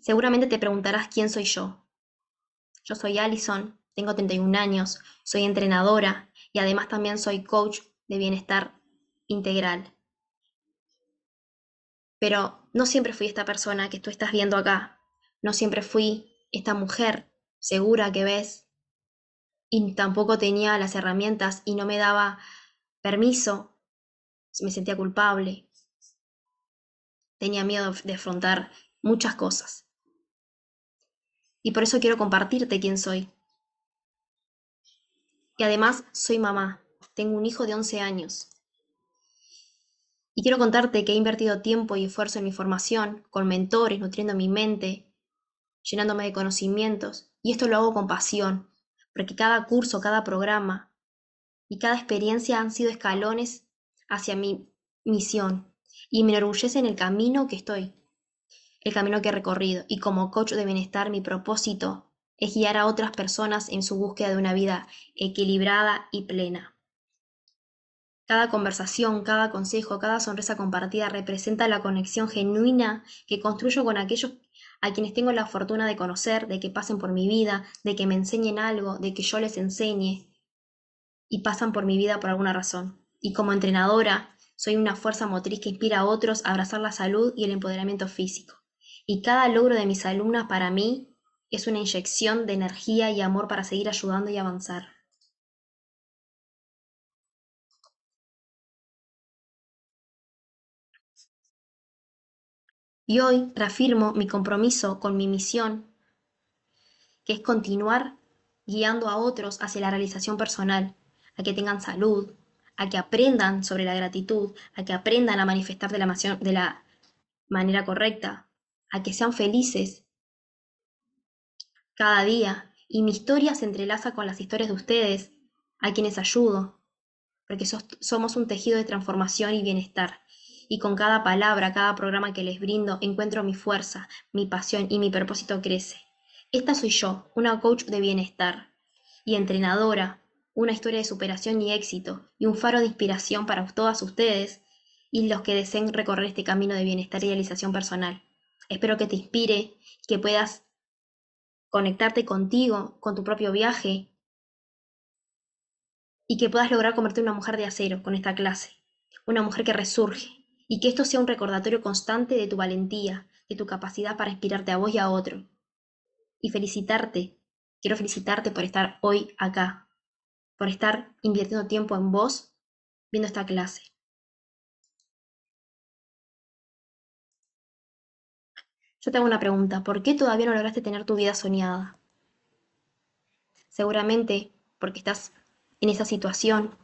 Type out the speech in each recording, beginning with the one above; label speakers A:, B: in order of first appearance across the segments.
A: Seguramente te preguntarás quién soy yo. Yo soy Alison, tengo 31 años, soy entrenadora y además también soy coach de bienestar integral. Pero no siempre fui esta persona que tú estás viendo acá. No siempre fui esta mujer segura que ves. Y tampoco tenía las herramientas y no me daba permiso. Me sentía culpable. Tenía miedo de afrontar muchas cosas. Y por eso quiero compartirte quién soy. Y además soy mamá. Tengo un hijo de 11 años. Y quiero contarte que he invertido tiempo y esfuerzo en mi formación, con mentores, nutriendo mi mente, llenándome de conocimientos. Y esto lo hago con pasión, porque cada curso, cada programa y cada experiencia han sido escalones hacia mi misión. Y me enorgullece en el camino que estoy el camino que he recorrido y como coach de bienestar mi propósito es guiar a otras personas en su búsqueda de una vida equilibrada y plena. Cada conversación, cada consejo, cada sonrisa compartida representa la conexión genuina que construyo con aquellos a quienes tengo la fortuna de conocer, de que pasen por mi vida, de que me enseñen algo, de que yo les enseñe y pasan por mi vida por alguna razón. Y como entrenadora, soy una fuerza motriz que inspira a otros a abrazar la salud y el empoderamiento físico y cada logro de mis alumnas para mí es una inyección de energía y amor para seguir ayudando y avanzar. Y hoy reafirmo mi compromiso con mi misión, que es continuar guiando a otros hacia la realización personal, a que tengan salud, a que aprendan sobre la gratitud, a que aprendan a manifestar de la, de la manera correcta, a que sean felices cada día y mi historia se entrelaza con las historias de ustedes, a quienes ayudo, porque somos un tejido de transformación y bienestar. Y con cada palabra, cada programa que les brindo, encuentro mi fuerza, mi pasión y mi propósito crece. Esta soy yo, una coach de bienestar y entrenadora, una historia de superación y éxito y un faro de inspiración para todas ustedes y los que deseen recorrer este camino de bienestar y realización personal. Espero que te inspire, que puedas conectarte contigo, con tu propio viaje y que puedas lograr convertirte en una mujer de acero con esta clase, una mujer que resurge y que esto sea un recordatorio constante de tu valentía, de tu capacidad para inspirarte a vos y a otro. Y felicitarte, quiero felicitarte por estar hoy acá, por estar invirtiendo tiempo en vos viendo esta clase. Yo te hago una pregunta, ¿por qué todavía no lograste tener tu vida soñada? Seguramente porque estás en esa situación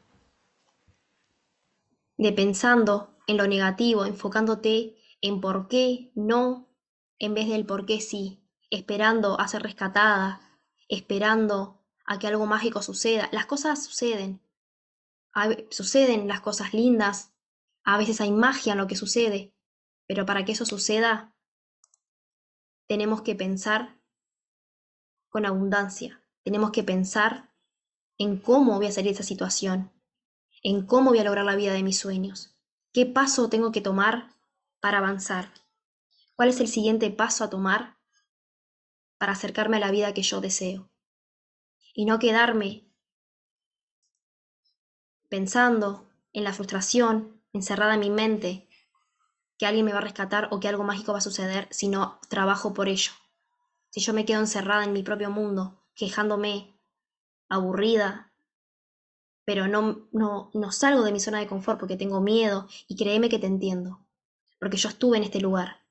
A: de pensando en lo negativo, enfocándote en por qué no en vez del por qué sí, esperando a ser rescatada, esperando a que algo mágico suceda. Las cosas suceden, suceden las cosas lindas, a veces hay magia en lo que sucede, pero para que eso suceda tenemos que pensar con abundancia, tenemos que pensar en cómo voy a salir de esa situación, en cómo voy a lograr la vida de mis sueños, qué paso tengo que tomar para avanzar, cuál es el siguiente paso a tomar para acercarme a la vida que yo deseo. Y no quedarme pensando en la frustración encerrada en mi mente que alguien me va a rescatar o que algo mágico va a suceder si no trabajo por ello. Si yo me quedo encerrada en mi propio mundo, quejándome, aburrida, pero no, no, no salgo de mi zona de confort porque tengo miedo y créeme que te entiendo, porque yo estuve en este lugar.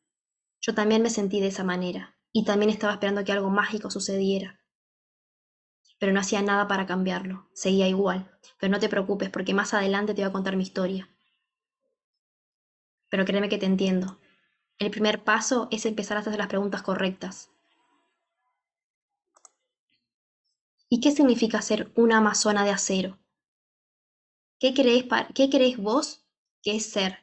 A: Yo también me sentí de esa manera y también estaba esperando que algo mágico sucediera. Pero no hacía nada para cambiarlo, seguía igual. Pero no te preocupes porque más adelante te voy a contar mi historia pero créeme que te entiendo. El primer paso es empezar a hacer las preguntas correctas. ¿Y qué significa ser una amazona de acero? ¿Qué crees, ¿Qué crees vos que es ser?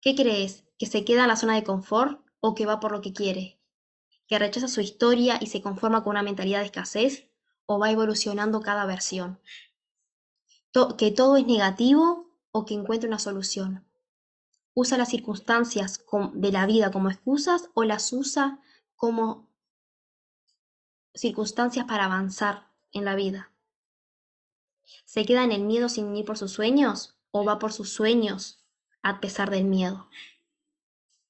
A: ¿Qué crees? ¿Que se queda en la zona de confort o que va por lo que quiere? ¿Que rechaza su historia y se conforma con una mentalidad de escasez o va evolucionando cada versión? ¿Que todo es negativo o que encuentra una solución? Usa las circunstancias de la vida como excusas o las usa como circunstancias para avanzar en la vida. ¿Se queda en el miedo sin ir por sus sueños o va por sus sueños a pesar del miedo?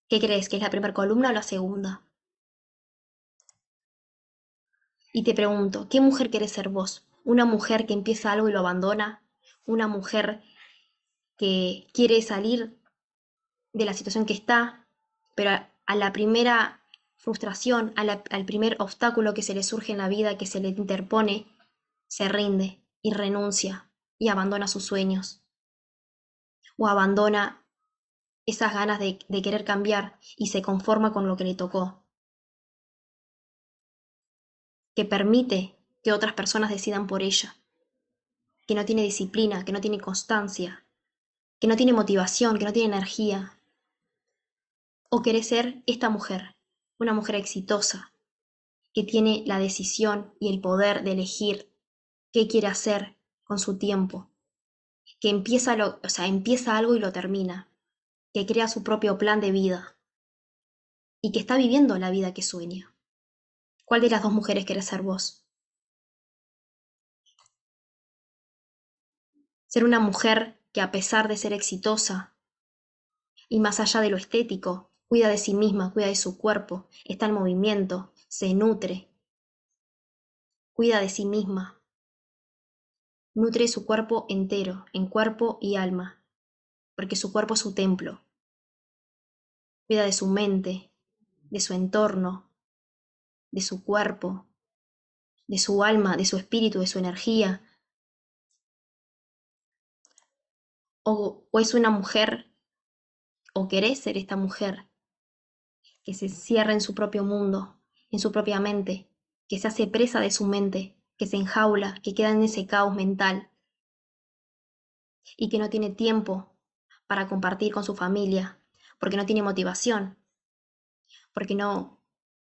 A: ¿Qué crees? ¿Que es la primera columna o la segunda? Y te pregunto, ¿qué mujer quieres ser vos? ¿Una mujer que empieza algo y lo abandona? ¿Una mujer que quiere salir de la situación que está, pero a, la primera frustración, al primer obstáculo que se le surge en la vida, que se le interpone, se rinde y renuncia y abandona sus sueños? ¿O abandona esas ganas de querer cambiar y se conforma con lo que le tocó? que permite que otras personas decidan por ella, que no tiene disciplina, que no tiene constancia, que no tiene motivación, que no tiene energía. O quiere ser esta mujer, una mujer exitosa, que tiene la decisión y el poder de elegir qué quiere hacer con su tiempo, que empieza algo y lo termina, que crea su propio plan de vida y que está viviendo la vida que sueña. ¿Cuál de las dos mujeres querés ser vos? Ser una mujer que a pesar de ser exitosa y más allá de lo estético, cuida de sí misma, cuida de su cuerpo, está en movimiento, se nutre, cuida de sí misma, nutre su cuerpo entero, en cuerpo y alma, porque su cuerpo es su templo. Cuida de su mente, de su entorno, de su cuerpo, de su alma, de su espíritu, de su energía. O, es una mujer, o querés ser esta mujer, que se cierra en su propio mundo, en su propia mente, que se hace presa de su mente, que se enjaula, que queda en ese caos mental y que no tiene tiempo para compartir con su familia, porque no tiene motivación, porque no,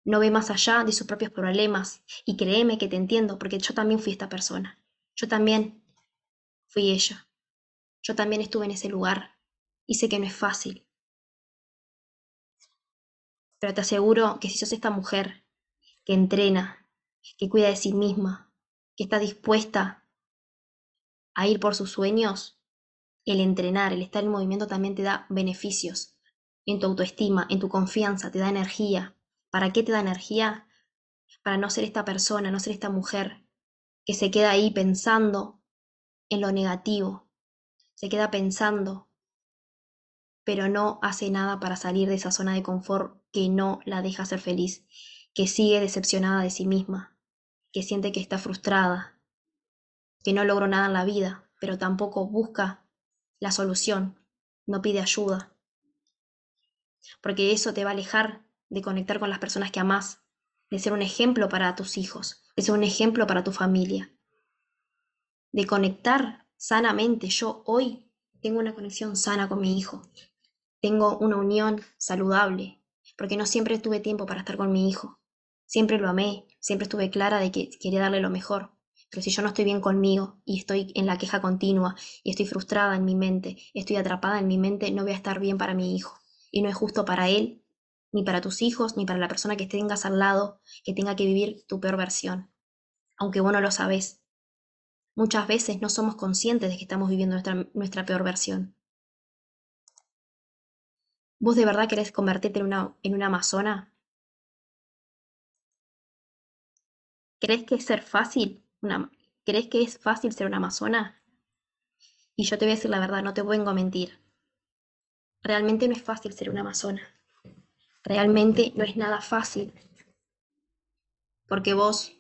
A: no ve más allá de sus propios problemas. Y créeme que te entiendo, porque yo también fui esta persona. Yo también fui ella. Yo también estuve en ese lugar y sé que no es fácil. Pero te aseguro que si sos esta mujer que entrena, que cuida de sí misma, que está dispuesta a ir por sus sueños, el entrenar, el estar en movimiento también te da beneficios en tu autoestima, en tu confianza, te da energía, ¿Para qué te da energía? Para no ser esta persona, no ser esta mujer que se queda ahí pensando en lo negativo, se queda pensando, pero no hace nada para salir de esa zona de confort que no la deja ser feliz, que sigue decepcionada de sí misma, que siente que está frustrada, que no logró nada en la vida, pero tampoco busca la solución, no pide ayuda, porque eso te va a alejar de conectar con las personas que amás, de ser un ejemplo para tus hijos, de ser un ejemplo para tu familia, de conectar sanamente. Yo hoy tengo una conexión sana con mi hijo, tengo una unión saludable, porque no siempre tuve tiempo para estar con mi hijo. Siempre lo amé, siempre estuve clara de que quería darle lo mejor. Pero si yo no estoy bien conmigo y estoy en la queja continua y estoy frustrada en mi mente, estoy atrapada en mi mente, no voy a estar bien para mi hijo. Y no es justo para él ni para tus hijos, ni para la persona que tengas al lado, que tenga que vivir tu peor versión, aunque vos no lo sabés. Muchas veces no somos conscientes de que estamos viviendo nuestra, nuestra peor versión. ¿Vos de verdad querés convertirte en una, en una amazona? ¿Crees que es fácil? Una, ¿Crees que es fácil ser una amazona? Y yo te voy a decir la verdad, no te vengo a mentir. Realmente no es fácil ser una amazona. Realmente no es nada fácil, porque vos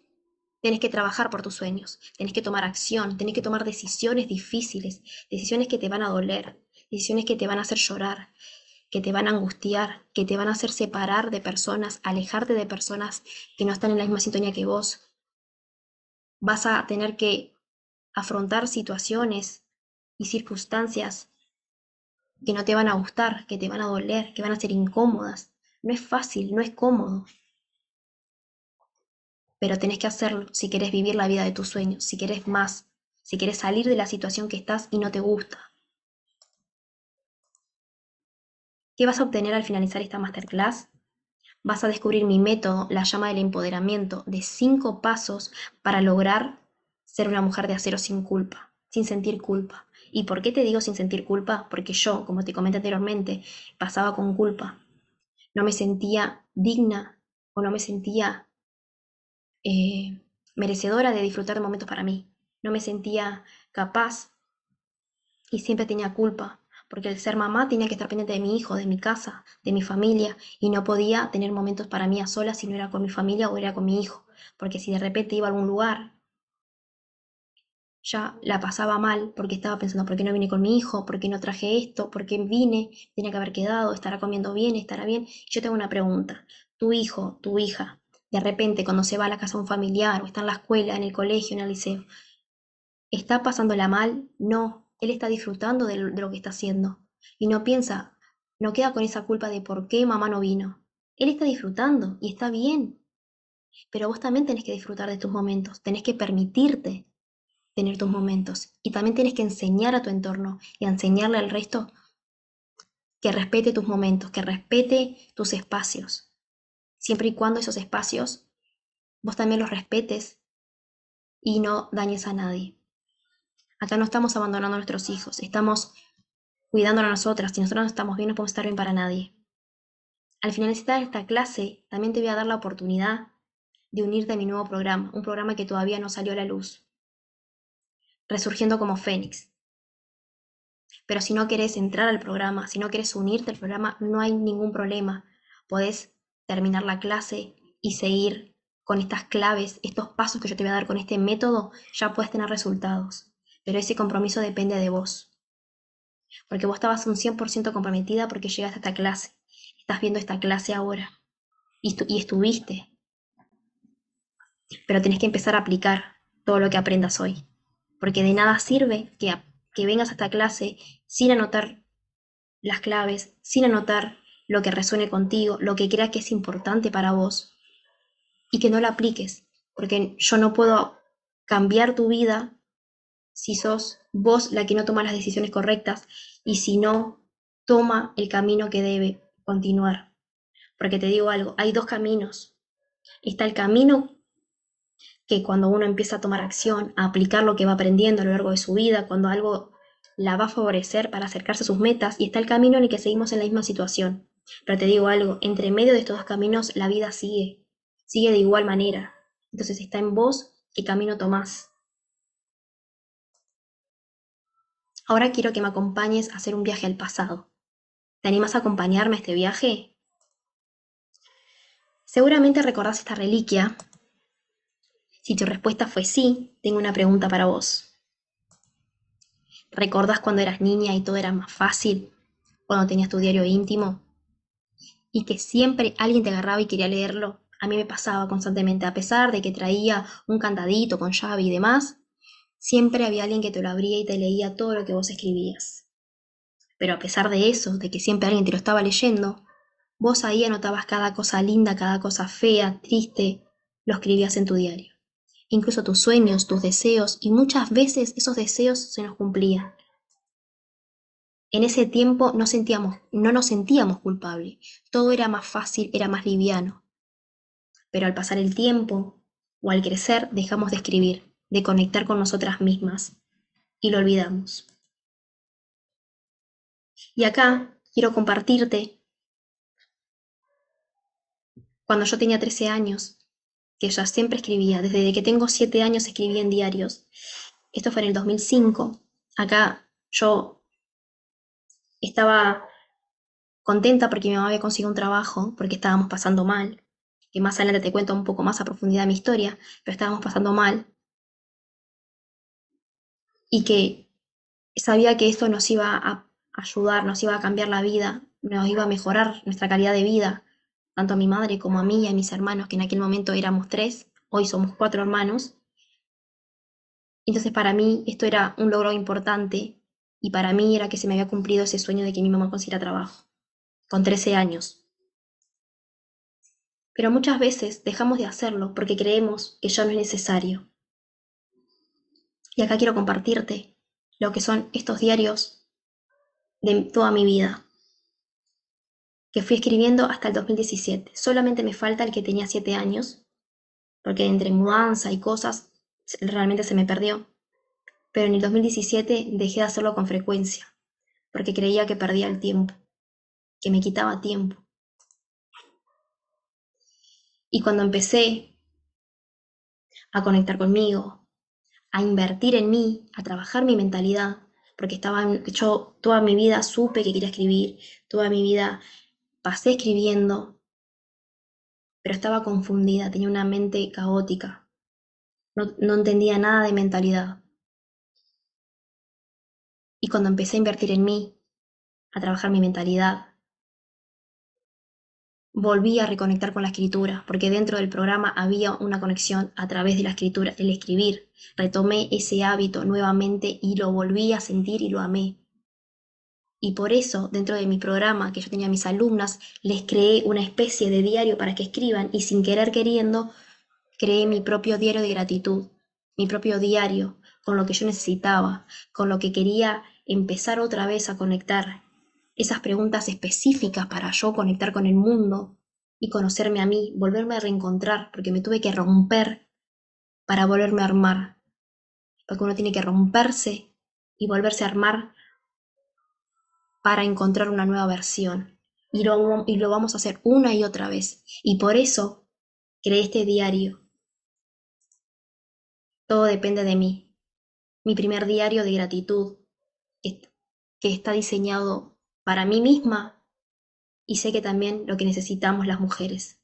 A: tenés que trabajar por tus sueños, tenés que tomar acción, tenés que tomar decisiones difíciles, decisiones que te van a doler, decisiones que te van a hacer llorar, que te van a angustiar, que te van a hacer separar de personas, alejarte de personas que no están en la misma sintonía que vos. Vas a tener que afrontar situaciones y circunstancias que no te van a gustar, que te van a doler, que van a ser incómodas. No es fácil, no es cómodo. Pero tenés que hacerlo si querés vivir la vida de tus sueños, si querés más, si querés salir de la situación que estás y no te gusta. ¿Qué vas a obtener al finalizar esta masterclass? vas a descubrir mi método, la llama del empoderamiento, de cinco pasos para lograr ser una mujer de acero sin culpa, sin sentir culpa. ¿Y por qué te digo sin sentir culpa? Porque yo, como te comenté anteriormente, pasaba con culpa. No me sentía digna o no me sentía eh, merecedora de disfrutar de momentos para mí. No me sentía capaz y siempre tenía culpa, porque el ser mamá tenía que estar pendiente de mi hijo, de mi casa, de mi familia, y no podía tener momentos para mí a solas si no era con mi familia o era con mi hijo, porque si de repente iba a algún lugar, ya la pasaba mal porque estaba pensando, ¿por qué no vine con mi hijo? ¿Por qué no traje esto? ¿Por qué vine? Tenía que haber quedado, estará comiendo bien, estará bien. Yo tengo una pregunta, tu hijo, tu hija, de repente cuando se va a la casa de un familiar o está en la escuela, en el colegio, en el liceo, ¿está pasándola mal? No, él está disfrutando de lo, que está haciendo. Y no piensa, no queda con esa culpa de por qué mamá no vino. Él está disfrutando y está bien. Pero vos también tenés que disfrutar de tus momentos, tenés que permitirte tener tus momentos. Y también tienes que enseñar a tu entorno y enseñarle al resto que respete tus momentos, que respete tus espacios. Siempre y cuando esos espacios vos también los respetes y no dañes a nadie. Acá no estamos abandonando a nuestros hijos, estamos cuidando a nosotras. Si nosotros no estamos bien, no podemos estar bien para nadie. Al finalizar esta clase, también te voy a dar la oportunidad de unirte a mi nuevo programa, un programa que todavía no salió a la luz. Resurgiendo como Fénix. Pero si no querés entrar al programa, si no querés unirte al programa, no hay ningún problema. Podés terminar la clase y seguir con estas claves, estos pasos que yo te voy a dar con este método, ya puedes tener resultados pero ese compromiso depende de vos. Porque vos estabas un 100% comprometida porque llegaste a esta clase. Estás viendo esta clase ahora. Y, estuviste. Pero tenés que empezar a aplicar todo lo que aprendas hoy. Porque de nada sirve que, que vengas a esta clase sin anotar las claves, sin anotar lo que resuene contigo, lo que creas que es importante para vos, y que no lo apliques, porque yo no puedo cambiar tu vida si sos vos la que no toma las decisiones correctas y si no toma el camino que debe continuar. Porque te digo algo, hay dos caminos. Está el camino que cuando uno empieza a tomar acción, a aplicar lo que va aprendiendo a lo largo de su vida, cuando algo la va a favorecer para acercarse a sus metas, y está el camino en el que seguimos en la misma situación. Pero te digo algo, entre medio de estos dos caminos la vida sigue, sigue de igual manera. Entonces está en vos qué camino tomás. Ahora quiero que me acompañes a hacer un viaje al pasado. ¿Te animas a acompañarme a este viaje? Seguramente recordás esta reliquia. Si tu respuesta fue sí, tengo una pregunta para vos. ¿Recordás cuando eras niña y todo era más fácil? Cuando tenías tu diario íntimo? Y que siempre alguien te agarraba y quería leerlo. A mí me pasaba constantemente, a pesar de que traía un candadito con llave y demás, siempre había alguien que te lo abría y te leía todo lo que vos escribías. Pero a pesar de eso, de que siempre alguien te lo estaba leyendo, vos ahí anotabas cada cosa linda, cada cosa fea, triste, lo escribías en tu diario. Incluso tus sueños, tus deseos, y muchas veces esos deseos se nos cumplían. En ese tiempo no, sentíamos, no nos sentíamos culpables, todo era más fácil, era más liviano. Pero al pasar el tiempo o al crecer dejamos de escribir, de conectar con nosotras mismas y lo olvidamos. Y acá quiero compartirte cuando yo tenía 13 años, que ya siempre escribía, desde que tengo 7 años escribía en diarios. Esto fue en el 2005. Acá yo estaba contenta porque mi mamá había conseguido un trabajo, porque estábamos pasando mal, que más adelante te cuento un poco más a profundidad mi historia, pero estábamos pasando mal y que sabía que esto nos iba a ayudar, nos iba a cambiar la vida, nos iba a mejorar nuestra calidad de vida, tanto a mi madre como a mí y a mis hermanos, que en aquel momento éramos tres, hoy somos cuatro hermanos. Entonces para mí esto era un logro importante y para mí era que se me había cumplido ese sueño de que mi mamá consiguiera trabajo, con 13 años. Pero muchas veces dejamos de hacerlo porque creemos que ya no es necesario, y acá quiero compartirte lo que son estos diarios de toda mi vida. que fui escribiendo hasta el 2017. Solamente me falta el que tenía siete años, porque entre mudanza y cosas realmente se me perdió. Pero en el 2017 dejé de hacerlo con frecuencia, porque creía que perdía el tiempo, que me quitaba tiempo. Y cuando empecé a conectar conmigo, a invertir en mí, a trabajar mi mentalidad, porque estaba, yo toda mi vida supe que quería escribir, toda mi vida pasé escribiendo, pero estaba confundida, tenía una mente caótica, no entendía nada de mentalidad. Y cuando empecé a invertir en mí, a trabajar mi mentalidad, volví a reconectar con la escritura, porque dentro del programa había una conexión a través de la escritura, el escribir. Retomé ese hábito nuevamente y lo volví a sentir y lo amé. Y por eso, dentro de mi programa que yo tenía a mis alumnas, les creé una especie de diario para que escriban y sin querer queriendo, creé mi propio diario de gratitud, mi propio diario, con lo que yo necesitaba, con lo que quería empezar otra vez a conectar esas preguntas específicas para yo conectar con el mundo y conocerme a mí, volverme a reencontrar, porque me tuve que romper para volverme a armar. Porque uno tiene que romperse y volverse a armar para encontrar una nueva versión. Y lo, y lo vamos a hacer una y otra vez. Y por eso creé este diario. Todo depende de mí. Mi primer diario de gratitud, que está diseñado para mí misma y sé que también lo que necesitamos las mujeres,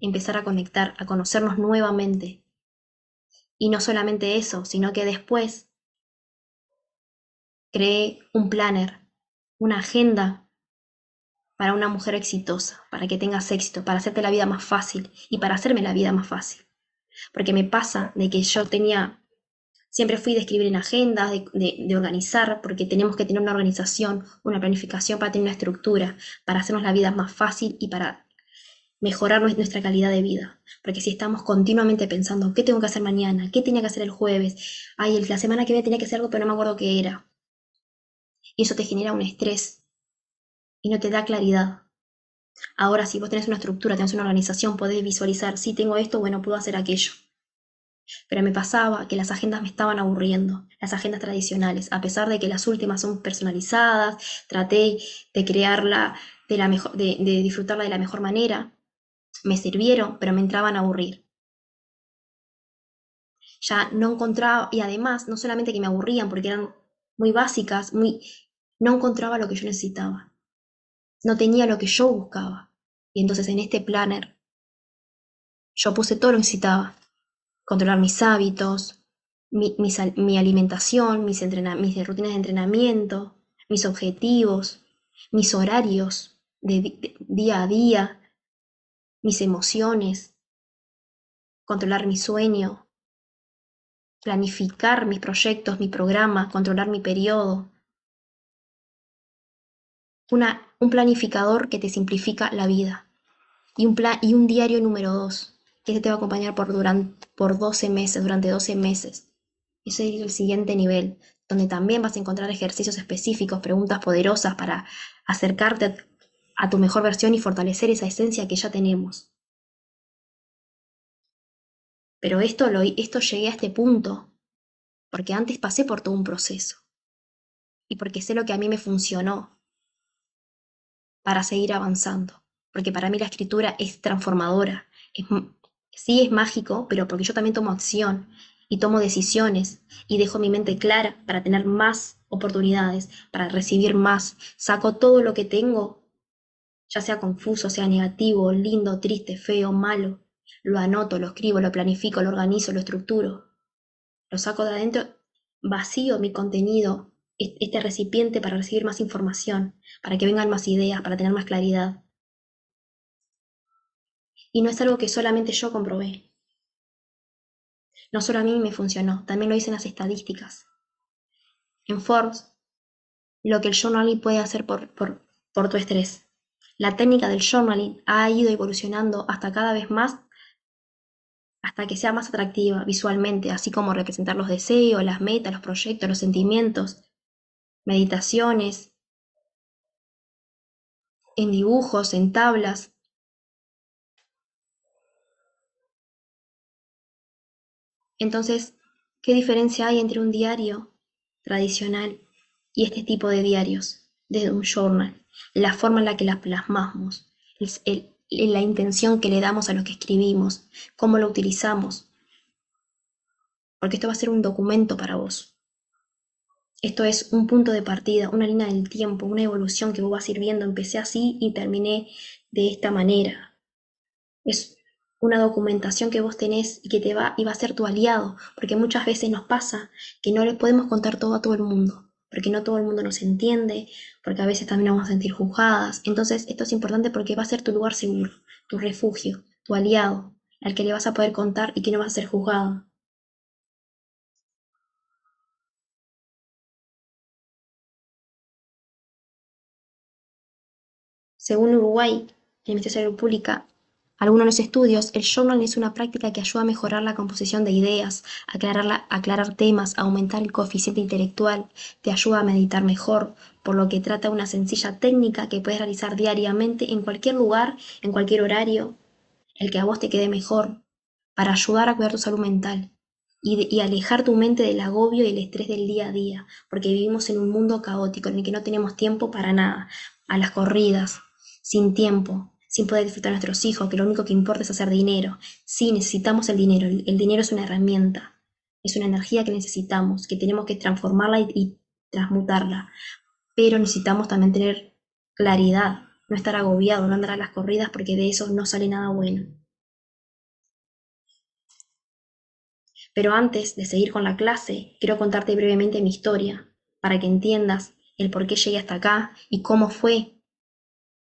A: empezar a conectar, a conocernos nuevamente. Y no solamente eso, sino que después creé un planner, una agenda para una mujer exitosa, para que tengas éxito, para hacerte la vida más fácil y para hacerme la vida más fácil. Porque me pasa de que yo tenía Siempre fui de escribir en agendas, de, organizar, porque tenemos que tener una organización, una planificación para tener una estructura, para hacernos la vida más fácil y para mejorar nuestra calidad de vida. Porque si estamos continuamente pensando, ¿qué tengo que hacer mañana? ¿Qué tenía que hacer el jueves? Ay, la semana que viene tenía que hacer algo, pero no me acuerdo qué era. Y eso te genera un estrés y no te da claridad. Ahora, si vos tenés una estructura, tenés una organización, podés visualizar, si tengo esto, bueno, puedo hacer aquello. Pero me pasaba que las agendas me estaban aburriendo, las agendas tradicionales, a pesar de que las últimas son personalizadas, traté de crearla, de, la mejor, de, disfrutarla de la mejor manera, me sirvieron, pero me entraban a aburrir. Ya no encontraba, y además, no solamente que me aburrían porque eran muy básicas, muy, no encontraba lo que yo necesitaba. No tenía lo que yo buscaba. Y entonces en este planner yo puse todo lo que necesitaba controlar mis hábitos, mi, alimentación, mis, mis rutinas de entrenamiento, mis objetivos, mis horarios de, día a día, mis emociones, controlar mi sueño, planificar mis proyectos, mi programa, controlar mi periodo. Una, un planificador que te simplifica la vida. Y un, y un diario número dos, que te va a acompañar por, durante, por 12 meses, durante 12 meses. Ese es el siguiente nivel, donde también vas a encontrar ejercicios específicos, preguntas poderosas para acercarte a, tu mejor versión y fortalecer esa esencia que ya tenemos. Pero esto, lo, esto llegué a este punto porque antes pasé por todo un proceso y porque sé lo que a mí me funcionó para seguir avanzando, porque para mí la escritura es transformadora, es, Sí es mágico, pero porque yo también tomo acción y tomo decisiones y dejo mi mente clara para tener más oportunidades, para recibir más. Saco todo lo que tengo, ya sea confuso, sea negativo, lindo, triste, feo, malo. Lo anoto, lo escribo, lo planifico, lo organizo, lo estructuro. Lo saco de adentro, vacío mi contenido, este recipiente para recibir más información, para que vengan más ideas, para tener más claridad. Y no es algo que solamente yo comprobé. No solo a mí me funcionó, también lo dicen las estadísticas. En Forbes, lo que el journaling puede hacer por, por, por tu estrés. La técnica del journaling ha ido evolucionando hasta cada vez más, hasta que sea más atractiva visualmente, así como representar los deseos, las metas, los proyectos, los sentimientos, meditaciones, en dibujos, en tablas. Entonces, ¿qué diferencia hay entre un diario tradicional y este tipo de diarios, de un journal? La forma en la que las plasmamos, la intención que le damos a lo que escribimos, cómo lo utilizamos. Porque esto va a ser un documento para vos. Esto es un punto de partida, una línea del tiempo, una evolución que vos vas a ir viendo. Empecé así y terminé de esta manera. Es una documentación que vos tenés y que te va y va a ser tu aliado, porque muchas veces nos pasa que no le podemos contar todo a todo el mundo, porque no todo el mundo nos entiende, porque a veces también vamos a sentir juzgadas. Entonces, esto es importante porque va a ser tu lugar seguro, tu refugio, tu aliado, al que le vas a poder contar y que no va a ser juzgado. Según Uruguay, la Salud Pública, algunos los estudios, el journal es una práctica que ayuda a mejorar la composición de ideas, aclarar, aclarar temas, aumentar el coeficiente intelectual, te ayuda a meditar mejor, por lo que trata una sencilla técnica que puedes realizar diariamente en cualquier lugar, en cualquier horario, el que a vos te quede mejor, para ayudar a cuidar tu salud mental y, y alejar tu mente del agobio y el estrés del día a día, porque vivimos en un mundo caótico en el que no tenemos tiempo para nada, a las corridas, sin tiempo, sin poder disfrutar a nuestros hijos, que lo único que importa es hacer dinero. Sí, necesitamos el dinero. El, dinero es una herramienta, es una energía que necesitamos, que tenemos que transformarla y, transmutarla. Pero necesitamos también tener claridad, no estar agobiado, no andar a las corridas porque de eso no sale nada bueno. Pero antes de seguir con la clase, quiero contarte brevemente mi historia, para que entiendas el por qué llegué hasta acá y cómo fue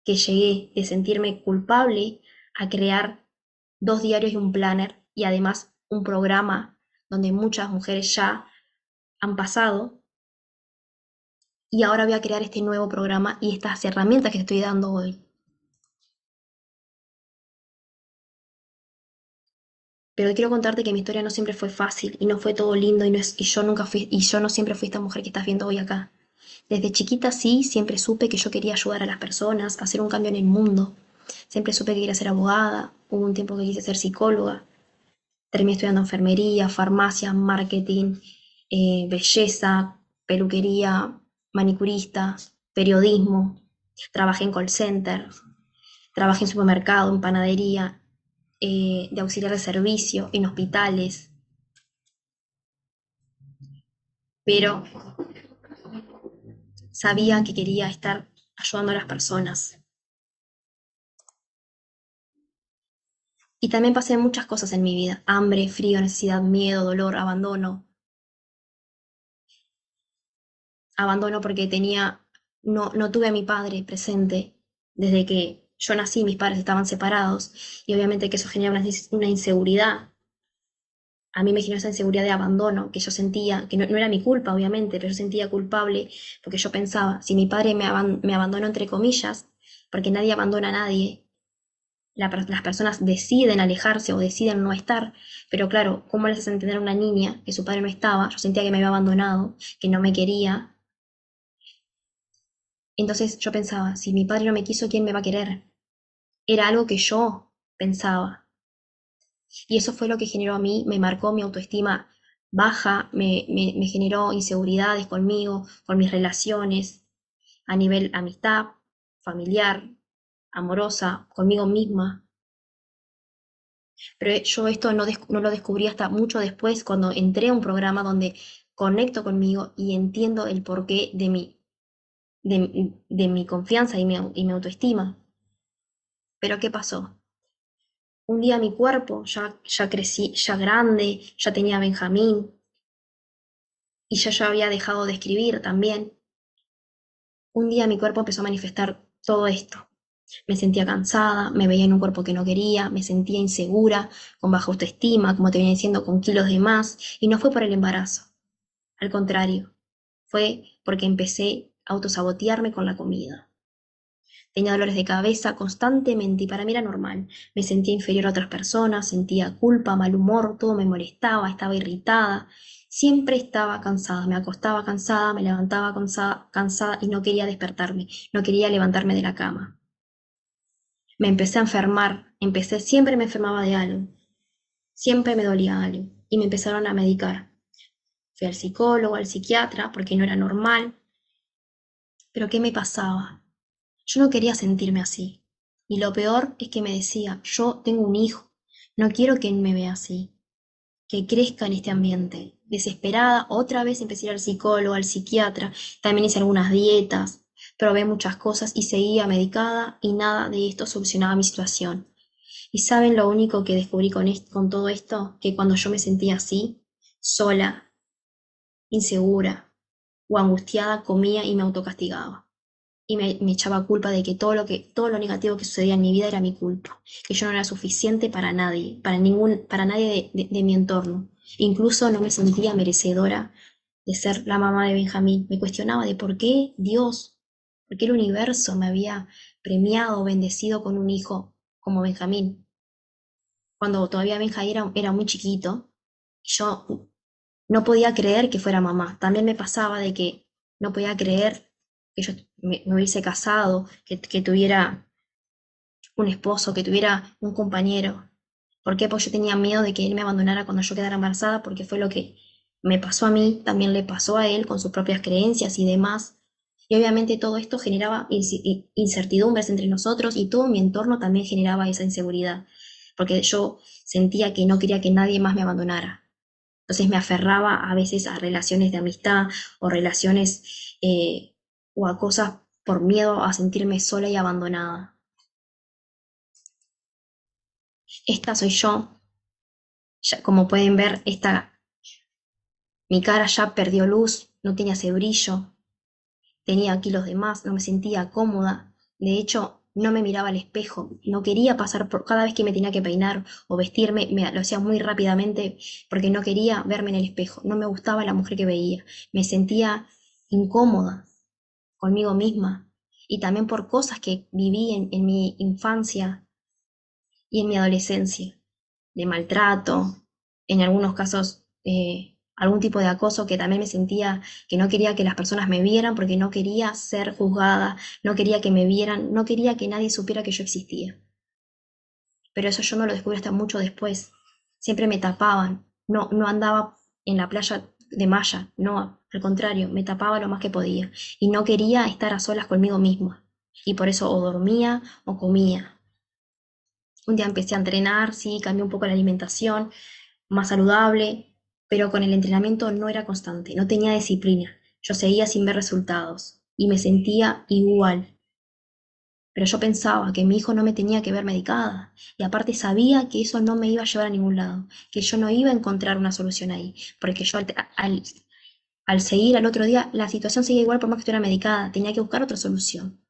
A: que llegué de sentirme culpable a crear dos diarios y un planner y además un programa donde muchas mujeres ya han pasado. Y ahora voy a crear este nuevo programa y estas herramientas que estoy dando hoy. Pero quiero contarte que mi historia no siempre fue fácil y no fue todo lindo y, no y yo nunca fui y yo no siempre fui esta mujer que estás viendo hoy acá. Desde chiquita sí, siempre supe que yo quería ayudar a las personas, hacer un cambio en el mundo. Siempre supe que quería ser abogada, hubo un tiempo que quise ser psicóloga. Terminé estudiando enfermería, farmacia, marketing, eh, belleza, peluquería, manicurista, periodismo. Trabajé en call center, trabajé en supermercado, en panadería, eh, de auxiliar de servicio, en hospitales. Pero sabía que quería estar ayudando a las personas. Y también pasé muchas cosas en mi vida, hambre, frío, necesidad, miedo, dolor, abandono. Abandono porque tenía, no, no tuve a mi padre presente desde que yo nací, mis padres estaban separados y obviamente que eso genera una inseguridad a mí me generó esa inseguridad de abandono que yo sentía, que no, era mi culpa, obviamente, pero yo sentía culpable porque yo pensaba, si mi padre me, abandonó entre comillas, porque nadie abandona a nadie, las personas deciden alejarse o deciden no estar, pero claro, ¿cómo le haces entender a una niña que su padre no estaba? Yo sentía que me había abandonado, que no me quería. Entonces yo pensaba, si mi padre no me quiso, ¿quién me va a querer? Era algo que yo pensaba, y eso fue lo que generó a mí, me marcó mi autoestima baja, me, generó inseguridades conmigo, con mis relaciones, a nivel amistad, familiar, amorosa, conmigo misma. Pero yo esto no, lo descubrí hasta mucho después, cuando entré a un programa donde conecto conmigo y entiendo el porqué de mi, de, mi confianza y y mi autoestima. Pero ¿qué pasó? Un día mi cuerpo, ya, ya crecí, ya grande, ya tenía Benjamín, y ya ya había dejado de escribir también. Un día mi cuerpo empezó a manifestar todo esto. Me sentía cansada, me veía en un cuerpo que no quería, me sentía insegura, con baja autoestima, como te venía diciendo, con kilos de más, y no fue por el embarazo. Al contrario, fue porque empecé a autosabotearme con la comida. Tenía dolores de cabeza constantemente y para mí era normal. Me sentía inferior a otras personas, sentía culpa, mal humor, todo me molestaba, estaba irritada. Siempre estaba cansada, me acostaba cansada, me levantaba cansada, cansada y no quería despertarme, no quería levantarme de la cama. me empecé a enfermar, empecé, siempre me enfermaba de algo, siempre me dolía algo y me empezaron a medicar. Fui al psicólogo, al psiquiatra, porque no era normal. Pero ¿qué me pasaba? Yo no quería sentirme así. Y lo peor es que me decía, yo tengo un hijo, no quiero que él me vea así, que crezca en este ambiente. Desesperada, otra vez empecé a ir al psicólogo, al psiquiatra, también hice algunas dietas, probé muchas cosas y seguía medicada y nada de esto solucionaba mi situación. ¿Y saben lo único que descubrí con, con todo esto? Que cuando yo me sentía así, sola, insegura o angustiada, comía y me autocastigaba y me, echaba culpa de que todo lo que todo lo negativo que sucedía en mi vida era mi culpa, que yo no era suficiente para nadie, para ningún, para nadie de, mi entorno. Incluso no me sentía merecedora de ser la mamá de Benjamín. Me cuestionaba de por qué Dios, por qué el universo me había premiado, bendecido con un hijo como Benjamín. Cuando todavía Benjamín era, era muy chiquito, yo no podía creer que fuera mamá. También me pasaba de que no podía creer que yo me, hubiese casado, que, tuviera un esposo, que tuviera un compañero. ¿Por qué? Porque yo tenía miedo de que él me abandonara cuando yo quedara embarazada, porque fue lo que me pasó a mí, también le pasó a él con sus propias creencias y demás. Y obviamente todo esto generaba incertidumbres entre nosotros y todo mi entorno también generaba esa inseguridad, porque yo sentía que no quería que nadie más me abandonara. Entonces me aferraba a veces a relaciones de amistad o relaciones eh, o a cosas por miedo a sentirme sola y abandonada. Esta soy yo. como pueden ver, esta, mi cara ya perdió luz, no tenía ese brillo, tenía kilos de más, no me sentía cómoda. De hecho, no me miraba al espejo, no quería pasar por cada vez que me tenía que peinar o vestirme, me lo hacía muy rápidamente porque no quería verme en el espejo, no me gustaba la mujer que veía, me sentía incómoda, conmigo misma y también por cosas que viví en, mi infancia y en mi adolescencia, de maltrato, en algunos casos eh, algún tipo de acoso que también me sentía que no quería que las personas me vieran porque no quería ser juzgada, no quería que me vieran, no quería que nadie supiera que yo existía. Pero eso yo no lo descubrí hasta mucho después. Siempre me tapaban, no, no andaba en la playa de malla, no, al contrario, me tapaba lo más que podía y no quería estar a solas conmigo misma. Y por eso o dormía o comía. Un día empecé a entrenar, sí, cambié un poco la alimentación, más saludable, pero con el entrenamiento no era constante, no tenía disciplina. Yo seguía sin ver resultados y me sentía igual. Pero yo pensaba que mi hijo no me tenía que ver medicada y aparte sabía que eso no me iba a llevar a ningún lado, que yo no iba a encontrar una solución ahí, porque yo al, al seguir al otro día, la situación seguía igual por más que estuviera medicada, tenía que buscar otra solución.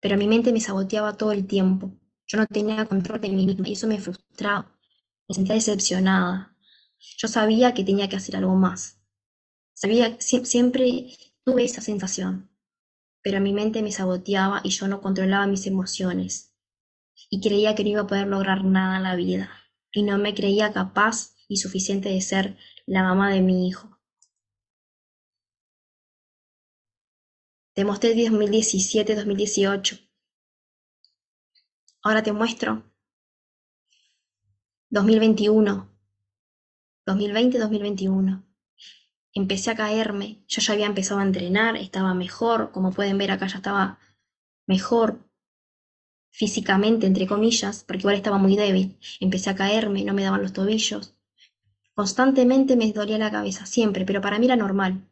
A: Pero mi mente me saboteaba todo el tiempo. Yo no tenía control de mí misma y eso me frustraba. Me sentía decepcionada. Yo sabía que tenía que hacer algo más. Sabía, siempre tuve esa sensación. Pero mi mente me saboteaba y yo no controlaba mis emociones. Y creía que no iba a poder lograr nada en la vida. Y no me creía capaz y suficiente de ser la mamá de mi hijo. Te mostré 2017-2018. Ahora te muestro 2021. 2020-2021. Empecé a caerme, yo ya había empezado a entrenar, estaba mejor, como pueden ver acá ya estaba mejor físicamente, entre comillas, porque igual estaba muy débil. Empecé a caerme, no me daban los tobillos, Constantemente me dolía la cabeza, siempre, pero para mí era normal.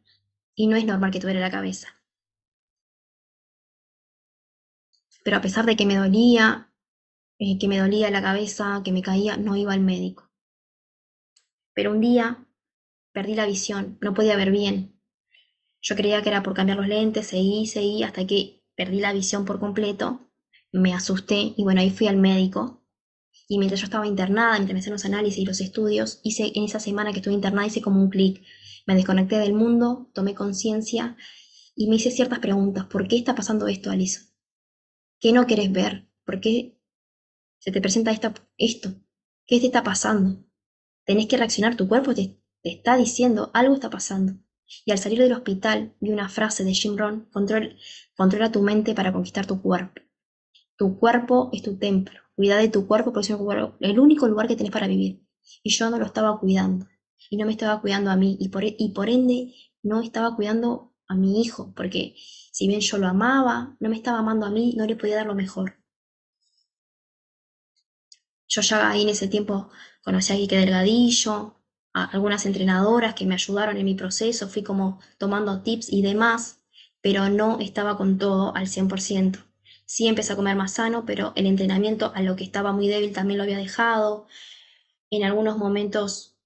A: Y no es normal que tuviera la cabeza. Pero a pesar de que me dolía, eh, que me dolía la cabeza, que me caía, no iba al médico. Pero un día perdí la visión, no podía ver bien. Yo creía que era por cambiar los lentes, seguí, seguí, hasta que perdí la visión por completo. Me asusté y bueno, ahí fui al médico y mientras yo estaba internada, mientras me hacían los análisis y los estudios, hice en esa semana que estuve internada, hice como un clic. Me desconecté del mundo, tomé conciencia y me hice ciertas preguntas. ¿Por qué está pasando esto, Alice? ¿Qué no querés ver? ¿Por qué se te presenta esta, esto? ¿Qué te está pasando? Tenés que reaccionar, tu cuerpo te, está diciendo algo está pasando. Y al salir del hospital vi una frase de Jim Rohn, controla tu mente para conquistar tu cuerpo. Tu cuerpo es tu templo. Cuida de tu cuerpo porque es el único lugar que tenés para vivir. Y yo no lo estaba cuidando. Y no me estaba cuidando a mí. Y por, y por ende no estaba cuidando a mi hijo. Porque si bien yo lo amaba, no me estaba amando a mí, no le podía dar lo mejor. Yo ya ahí en ese tiempo conocí a Quique Delgadillo, algunas entrenadoras que me ayudaron en mi proceso, fui como tomando tips y demás, pero no estaba con todo al 100%. Sí empecé a comer más sano, pero el entrenamiento a lo que estaba muy débil también lo había dejado. En algunos momentos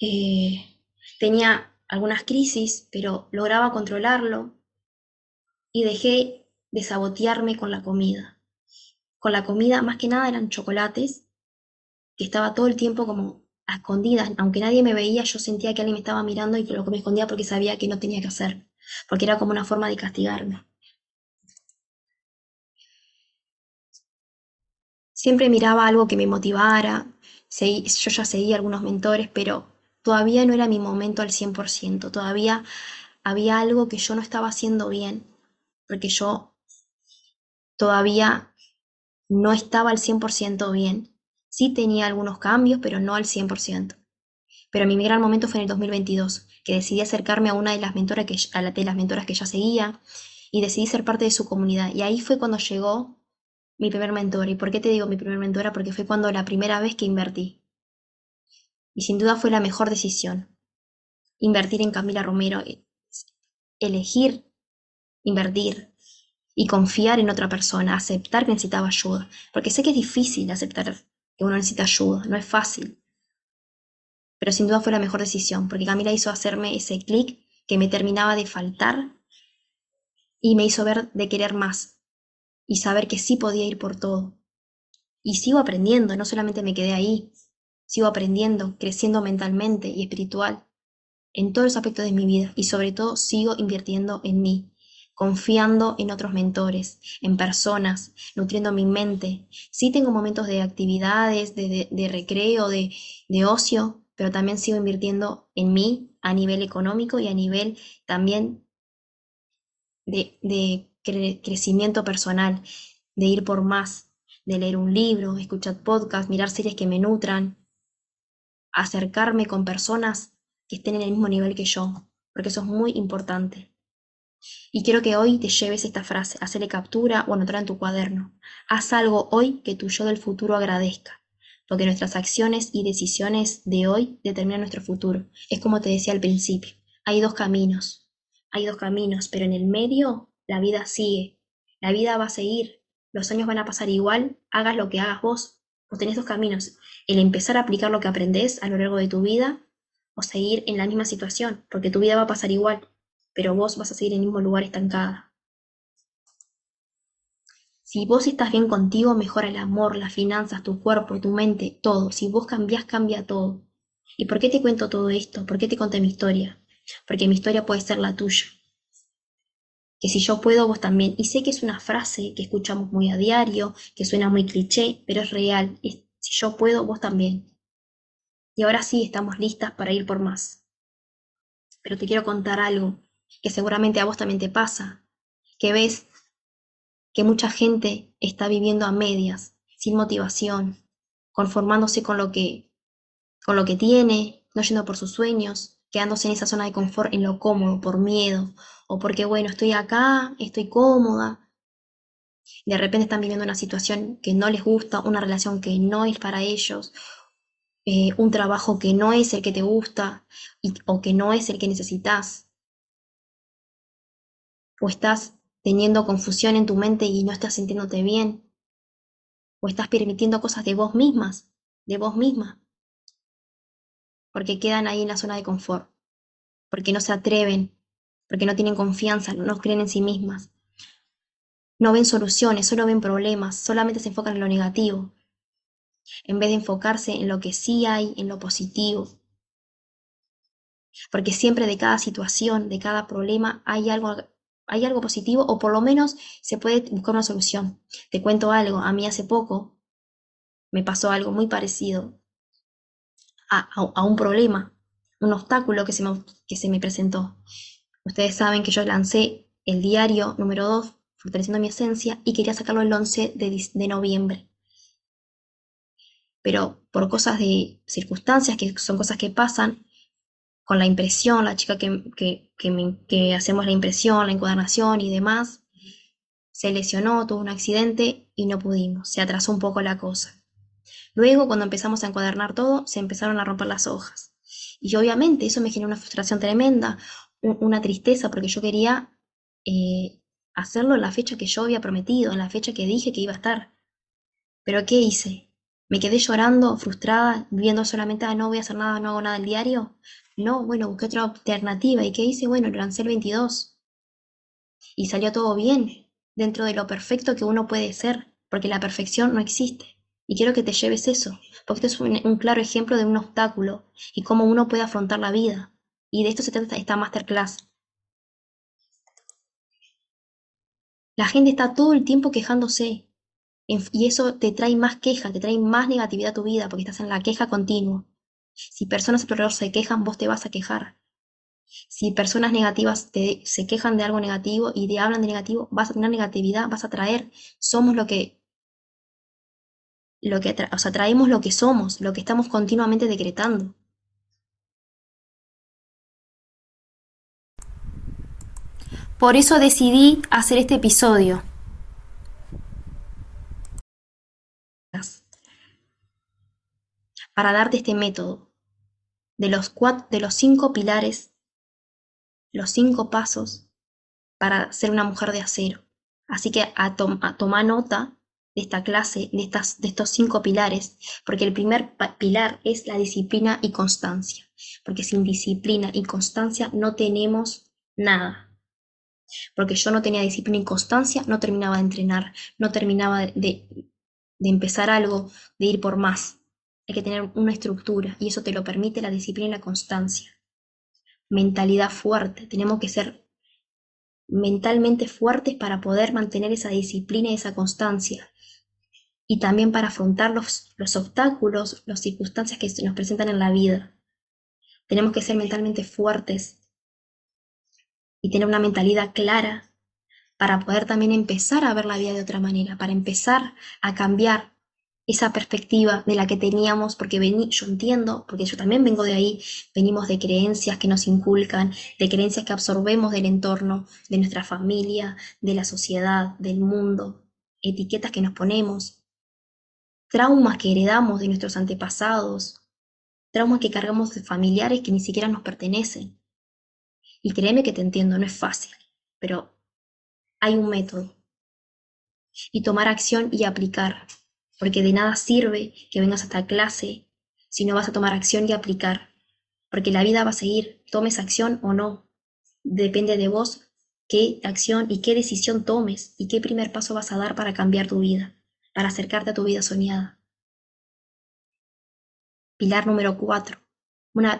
A: eh, tenía algunas crisis, pero lograba controlarlo y dejé de sabotearme con la comida. Con la comida, más que nada eran chocolates, que estaba todo el tiempo como escondidas. Aunque nadie me veía, yo sentía que alguien me estaba mirando y lo que me escondía porque sabía que no tenía que hacer, porque era como una forma de castigarme. Siempre miraba algo que me motivara, yo ya seguía algunos mentores, pero todavía no era mi momento al 100%, todavía había algo que yo no estaba haciendo bien, porque yo todavía no estaba al 100% bien. Sí tenía algunos cambios, pero no al 100%. Pero mi gran momento fue en el 2022, que decidí acercarme a una de las mentoras que, a las mentoras que ya seguía y decidí ser parte de su comunidad. Y ahí fue cuando llegó mi primer mentor. ¿Y por qué te digo mi primer mentora? Porque fue cuando la primera vez que invertí. Y sin duda fue la mejor decisión. Invertir en Camila Romero. Eh, elegir invertir y confiar en otra persona, aceptar que necesitaba ayuda. Porque sé que es difícil aceptar que uno necesita ayuda, no es fácil. Pero sin duda fue la mejor decisión, porque Camila hizo hacerme ese clic que me terminaba de faltar y me hizo ver de querer más, y saber que sí podía ir por todo. Y sigo aprendiendo, no solamente me quedé ahí, sigo aprendiendo, creciendo mentalmente y espiritual en todos los aspectos de mi vida y sobre todo sigo invirtiendo en mí, confiando en otros mentores, en personas, nutriendo mi mente. Sí tengo momentos de actividades, de, recreo, de, ocio, pero también sigo invirtiendo en mí a nivel económico y a nivel también de, crecimiento personal, de ir por más, de leer un libro, escuchar podcasts, mirar series que me nutran, acercarme con personas que estén en el mismo nivel que yo, porque eso es muy importante. Y quiero que hoy te lleves esta frase, hacerle captura o anotarla en tu cuaderno. Haz algo hoy que tu yo del futuro agradezca, porque nuestras acciones y decisiones de hoy determinan nuestro futuro. Es como te decía al principio, hay dos caminos, hay dos caminos, pero en el medio la vida sigue, la vida va a seguir, los años van a pasar igual, hagas lo que hagas vos. Vos tenés dos caminos, el empezar a aplicar lo que aprendés a lo largo de tu vida o seguir en la misma situación, porque tu vida va a pasar igual, pero vos vas a seguir en el mismo lugar estancada. Si vos estás bien contigo, mejora el amor, las finanzas, tu cuerpo, tu mente, todo. Si vos cambiás, cambia todo. ¿Y por qué te cuento todo esto? ¿Por qué te conté mi historia? Porque mi historia puede ser la tuya que si yo puedo, vos también. Y sé que es una frase que escuchamos muy a diario, que suena muy cliché, pero es real. si yo puedo, vos también. Y ahora sí estamos listas para ir por más. Pero te quiero contar algo que seguramente a vos también te pasa, que ves que mucha gente está viviendo a medias, sin motivación, conformándose con lo que, con lo que tiene, no yendo por sus sueños, quedándose en esa zona de confort, en lo cómodo, por miedo, o porque, bueno, estoy acá, estoy cómoda. De repente están viviendo una situación que no les gusta, una relación que no es para ellos, eh, un trabajo que no es el que te gusta o que no es el que necesitas. O estás teniendo confusión en tu mente y no estás sintiéndote bien. O estás permitiendo cosas de vos mismas, de vos misma porque quedan ahí en la zona de confort, porque no se atreven, porque no tienen confianza, no creen en sí mismas. No ven soluciones, solo ven problemas, solamente se enfocan en lo negativo, en vez de enfocarse en lo que sí hay, en lo positivo. Porque siempre de cada situación, de cada problema, hay algo, hay algo positivo o por lo menos se puede buscar una solución. Te cuento algo, a mí hace poco me pasó algo muy parecido a, un problema, un obstáculo que se, me, que se me presentó. Ustedes saben que yo lancé el diario número 2, fortaleciendo mi esencia, y quería sacarlo el 11 de, noviembre. Pero por cosas de circunstancias, que son cosas que pasan, con la impresión, la chica que, que hacemos la impresión, la encuadernación y demás, se lesionó, tuvo un accidente y no pudimos, se atrasó un poco la cosa. Luego, cuando empezamos a encuadernar todo, se empezaron a romper las hojas. Y obviamente eso me generó una frustración tremenda, una tristeza, porque yo quería eh, hacerlo en la fecha que yo había prometido, en la fecha que dije que iba a estar. Pero ¿qué hice? ¿Me quedé llorando, frustrada, viendo solamente, ah, no voy a hacer nada, no hago nada el diario? No, bueno, busqué otra alternativa. ¿Y qué hice? Bueno, lancé el 22. Y salió todo bien, dentro de lo perfecto que uno puede ser, porque la perfección no existe. Y quiero que te lleves eso, porque esto es un, claro ejemplo de un obstáculo y cómo uno puede afrontar la vida. Y de esto se trata esta masterclass. La gente está todo el tiempo quejándose y eso te trae más queja, te trae más negatividad a tu vida porque estás en la queja continua. Si personas a tu alrededor se quejan, vos te vas a quejar. Si personas negativas te, se quejan de algo negativo y te hablan de negativo, vas a tener negatividad, vas a traer. Somos lo que lo que o sea, traemos lo que somos, lo que estamos continuamente decretando. Por eso decidí hacer este episodio. Para darte este método de los, cuatro, de los cinco pilares, los cinco pasos para ser una mujer de acero. Así que a, toma nota de esta clase, de, estas, de estos cinco pilares, porque el primer pilar es la disciplina y constancia, porque sin disciplina y constancia no tenemos nada. Porque yo no tenía disciplina y constancia, no terminaba de entrenar, no terminaba de empezar algo, de ir por más. Hay que tener una estructura y eso te lo permite la disciplina y la constancia. Mentalidad fuerte, tenemos que ser mentalmente fuertes para poder mantener esa disciplina y esa constancia y también para afrontar los, los obstáculos, las circunstancias que nos presentan en la vida. Tenemos que ser mentalmente fuertes y tener una mentalidad clara para poder también empezar a ver la vida de otra manera, para empezar a cambiar esa perspectiva de la que teníamos, porque vení, yo entiendo, porque yo también vengo de ahí, venimos de creencias que nos inculcan, de creencias que absorbemos del entorno, de nuestra familia, de la sociedad, del mundo, etiquetas que nos ponemos, traumas que heredamos de nuestros antepasados, traumas que cargamos de familiares que ni siquiera nos pertenecen. Y créeme que te entiendo, no es fácil, pero hay un método. Y tomar acción y aplicar, porque de nada sirve que vengas a esta clase si no vas a tomar acción y aplicar, porque la vida va a seguir, tomes acción o no. Depende de vos qué acción y qué decisión tomes y qué primer paso vas a dar para cambiar tu vida para acercarte a tu vida soñada. Pilar número cuatro.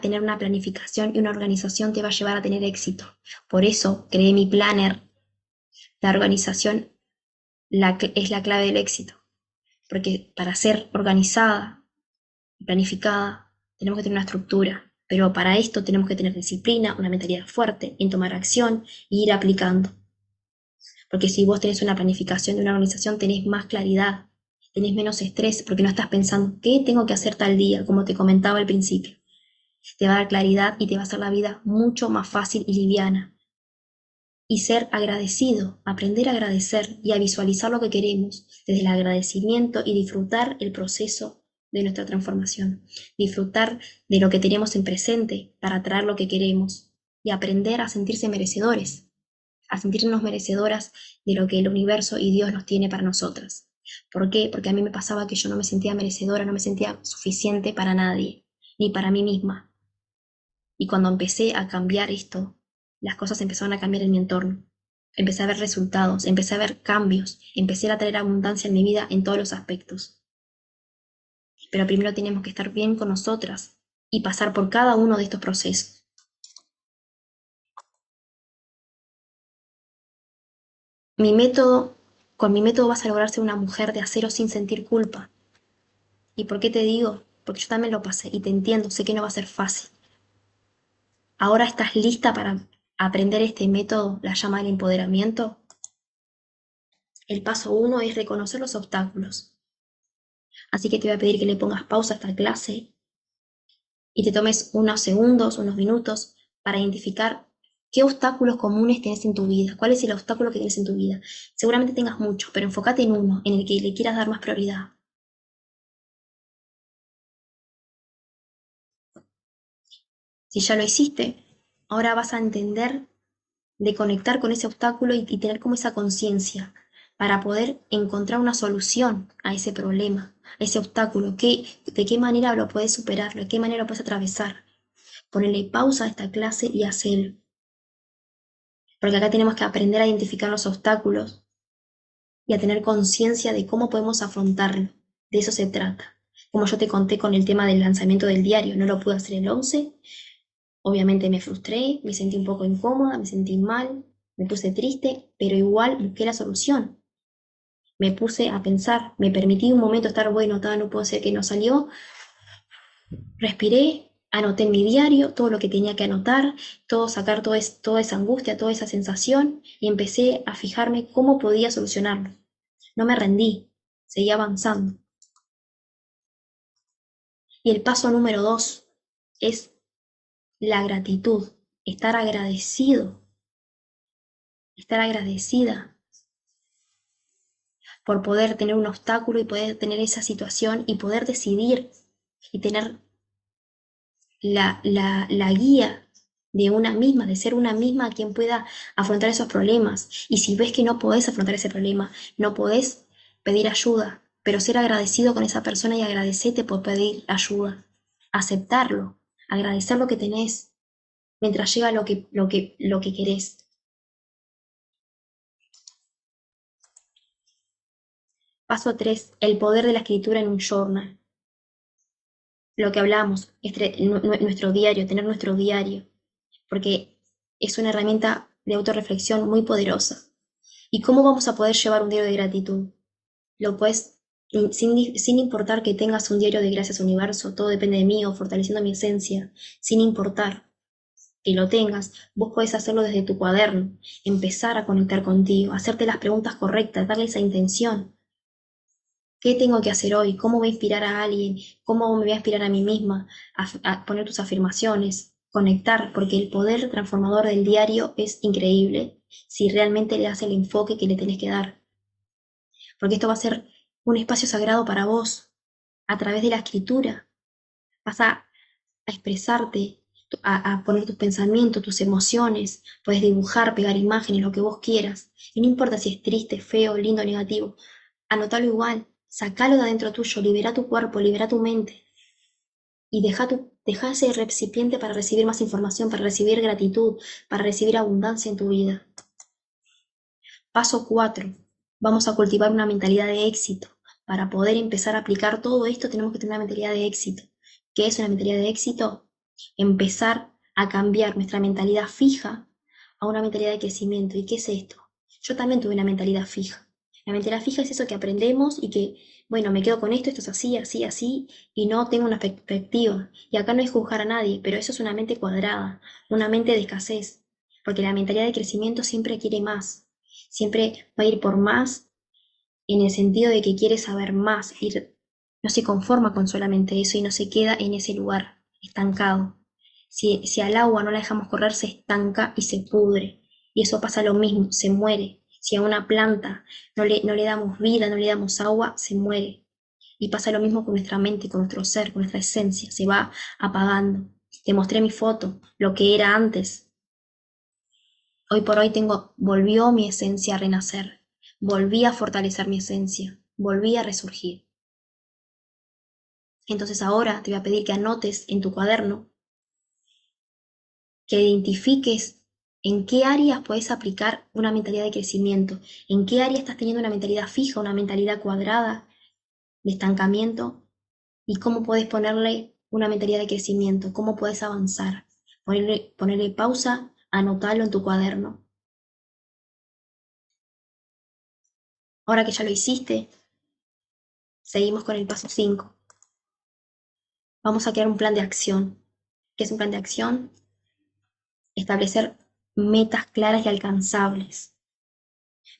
A: tener una planificación y una organización te va a llevar a tener éxito. Por eso creé mi planner. La organización es la clave del éxito. Porque para ser organizada y planificada tenemos que tener una estructura. Pero para esto tenemos que tener disciplina, una mentalidad fuerte en tomar acción e ir aplicando. Porque si vos tenés una planificación de una organización, tenés más claridad, tenés menos estrés, porque no estás pensando, ¿qué tengo que hacer tal día? Como te comentaba al principio. Te va a dar claridad y te va a hacer la vida mucho más fácil y liviana. Y ser agradecido, aprender a agradecer y a visualizar lo que queremos desde el agradecimiento y disfrutar el proceso de nuestra transformación. Disfrutar de lo que tenemos en presente para atraer lo que queremos y aprender a sentirse merecedores a sentirnos merecedoras de lo que el universo y Dios nos tiene para nosotras. ¿Por qué? Porque a mí me pasaba que yo no me sentía merecedora, no me sentía suficiente para nadie, ni para mí misma. Y cuando empecé a cambiar esto, las cosas empezaron a cambiar en mi entorno. Empecé a ver resultados, empecé a ver cambios, empecé a traer abundancia en mi vida en todos los aspectos. Pero primero tenemos que estar bien con nosotras y pasar por cada uno de estos procesos. Mi con mi método vas a lograr ser una mujer de acero sin sentir culpa. ¿Y por qué te digo? Porque yo también lo pasé y te entiendo, sé que no va a ser fácil. Ahora estás lista para aprender este método, la llama del empoderamiento. El paso uno es reconocer los obstáculos. Así que te voy a pedir que le pongas pausa a esta clase y te tomes unos segundos, unos minutos para identificar qué obstáculos comunes tienes en tu vida, cuál es el obstáculo que tienes en tu vida. Seguramente tengas muchos, pero enfócate en uno, en el que le quieras dar más prioridad. Si ya lo hiciste, ahora vas a entender de conectar con ese obstáculo y, tener como esa conciencia para poder encontrar una solución a ese problema, a ese obstáculo, ¿Qué, de qué manera lo puedes superar, de qué manera lo puedes atravesar. Ponerle pausa a esta clase y hacerlo. Porque acá tenemos que aprender a identificar los obstáculos y a tener conciencia de cómo podemos afrontarlo. De eso se trata. Como yo te conté con el tema del lanzamiento del diario, no lo pude hacer el 11, Obviamente me frustré, me sentí un poco incómoda, me sentí mal, me puse triste, pero igual busqué la solución. Me puse a pensar, me permití un momento estar bueno, no puedo ser que no salió. Respiré, anoté en mi diario todo lo que tenía que anotar, todo sacar toda esa angustia, toda esa sensación y empecé a fijarme cómo podía solucionarlo. No me rendí, seguí avanzando. Y el paso número dos es la gratitud, estar agradecido, estar agradecida por poder tener un obstáculo y poder tener esa situación y poder decidir y tener la, la, guía de una misma, de ser una misma quien pueda afrontar esos problemas. Y si ves que no podés afrontar ese problema, no podés pedir ayuda, pero ser agradecido con esa persona y agradecerte por pedir ayuda, aceptarlo, agradecer lo que tenés mientras llega lo que, lo que, lo que querés. Paso 3. El poder de la escritura en un journal. Lo que hablamos, nuestro diario, tener nuestro diario, porque es una herramienta de autorreflexión muy poderosa. ¿Y cómo vamos a poder llevar un diario de gratitud? Lo puedes sin, importar que tengas un diario de gracias universo, todo depende de mí fortaleciendo mi esencia, sin importar que lo tengas, vos podés hacerlo desde tu cuaderno, empezar a conectar contigo, hacerte las preguntas correctas, darle esa intención. ¿Qué tengo que hacer hoy? ¿Cómo voy a inspirar a alguien? ¿Cómo me voy a inspirar a mí misma? a poner tus afirmaciones, conectar, porque el poder transformador del diario es increíble si realmente le das el enfoque que le tenés que dar. Porque esto va a ser un espacio sagrado para vos, a través de la escritura. Vas a, expresarte, a, poner tus pensamientos, tus emociones, puedes dibujar, pegar imágenes, lo que vos quieras. Y no importa si es triste, feo, lindo, negativo, anotalo igual, sacalo de adentro tuyo, libera tu cuerpo, libera tu mente. Y deja, tu, deja ese recipiente para recibir más información, para recibir gratitud, para recibir abundancia en tu vida. Paso 4 vamos a cultivar una mentalidad de éxito. Para poder empezar a aplicar todo esto tenemos que tener una mentalidad de éxito. ¿Qué es una mentalidad de éxito? Empezar a cambiar nuestra mentalidad fija a una mentalidad de crecimiento. ¿Y qué es esto? Yo también tuve una mentalidad fija. La mentalidad fija es eso que aprendemos y que, bueno, me quedo con esto, esto es así, así, así, y no tengo una perspectiva. Y acá no es juzgar a nadie, pero eso es una mente cuadrada, una mente de escasez, porque la mentalidad de crecimiento siempre quiere más, siempre va a ir por más en el sentido de que quiere saber más, ir, no se conforma con solamente eso y no se queda en ese lugar estancado. Si, si al agua no la dejamos correr, se estanca y se pudre. Y eso pasa lo mismo, se muere. Si a una planta no le, no le damos vida, no le damos agua, se muere. Y pasa lo mismo con nuestra mente, con nuestro ser, con nuestra esencia, se va apagando. Te mostré mi foto, lo que era antes, Hoy por hoy tengo, volvió mi esencia a renacer, volví a fortalecer mi esencia, volví a resurgir. Entonces ahora te voy a pedir que anotes en tu cuaderno, que identifiques en qué áreas puedes aplicar una mentalidad de crecimiento, en qué área estás teniendo una mentalidad fija, una mentalidad cuadrada de estancamiento y cómo puedes ponerle una mentalidad de crecimiento, cómo puedes avanzar, ponerle, ponerle pausa Anótalo en tu cuaderno. Ahora que ya lo hiciste, seguimos con el paso 5. Vamos a crear un plan de acción. ¿Qué es un plan de acción? Establecer metas claras y alcanzables.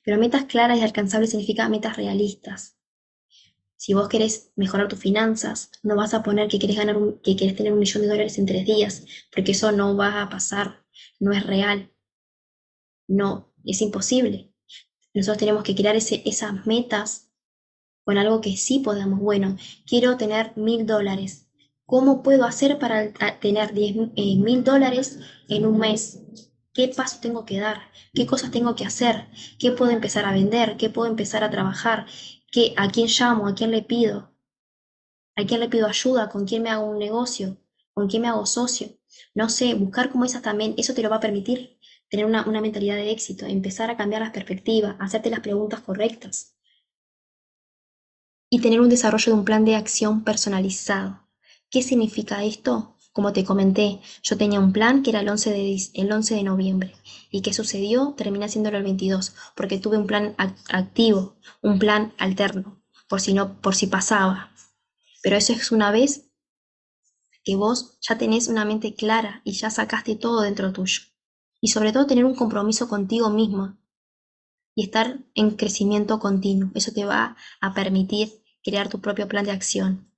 A: Pero metas claras y alcanzables significa metas realistas. Si vos querés mejorar tus finanzas, no vas a poner que querés ganar que querés tener un millón de dólares en tres días, porque eso no va a pasar, no es real. No, es imposible. Nosotros tenemos que crear esas metas con algo que sí podamos. Bueno, quiero tener mil dólares. ¿Cómo puedo hacer para tener eh, mil dólares en un mes? ¿Qué paso tengo que dar? ¿Qué cosas tengo que hacer? ¿Qué puedo empezar a vender? ¿Qué puedo empezar a trabajar? ¿Qué, ¿A quién llamo? ¿A quién le pido? ¿A quién le pido ayuda? ¿Con quién me hago un negocio? ¿Con quién me hago socio? No sé, buscar como esas también, eso te lo va a permitir tener una, una mentalidad de éxito, empezar a cambiar las perspectivas, hacerte las preguntas correctas y tener un desarrollo de un plan de acción personalizado. ¿Qué significa esto? Como te comenté, yo tenía un plan que era el 11 de, el 11 de noviembre. ¿Y qué sucedió? Terminé haciéndolo el 22, porque tuve un plan activo, un plan alterno, por si, no, por si pasaba. Pero eso es una vez que vos ya tenés una mente clara y ya sacaste todo dentro tuyo. Y sobre todo tener un compromiso contigo mismo y estar en crecimiento continuo. Eso te va a permitir crear tu propio plan de acción.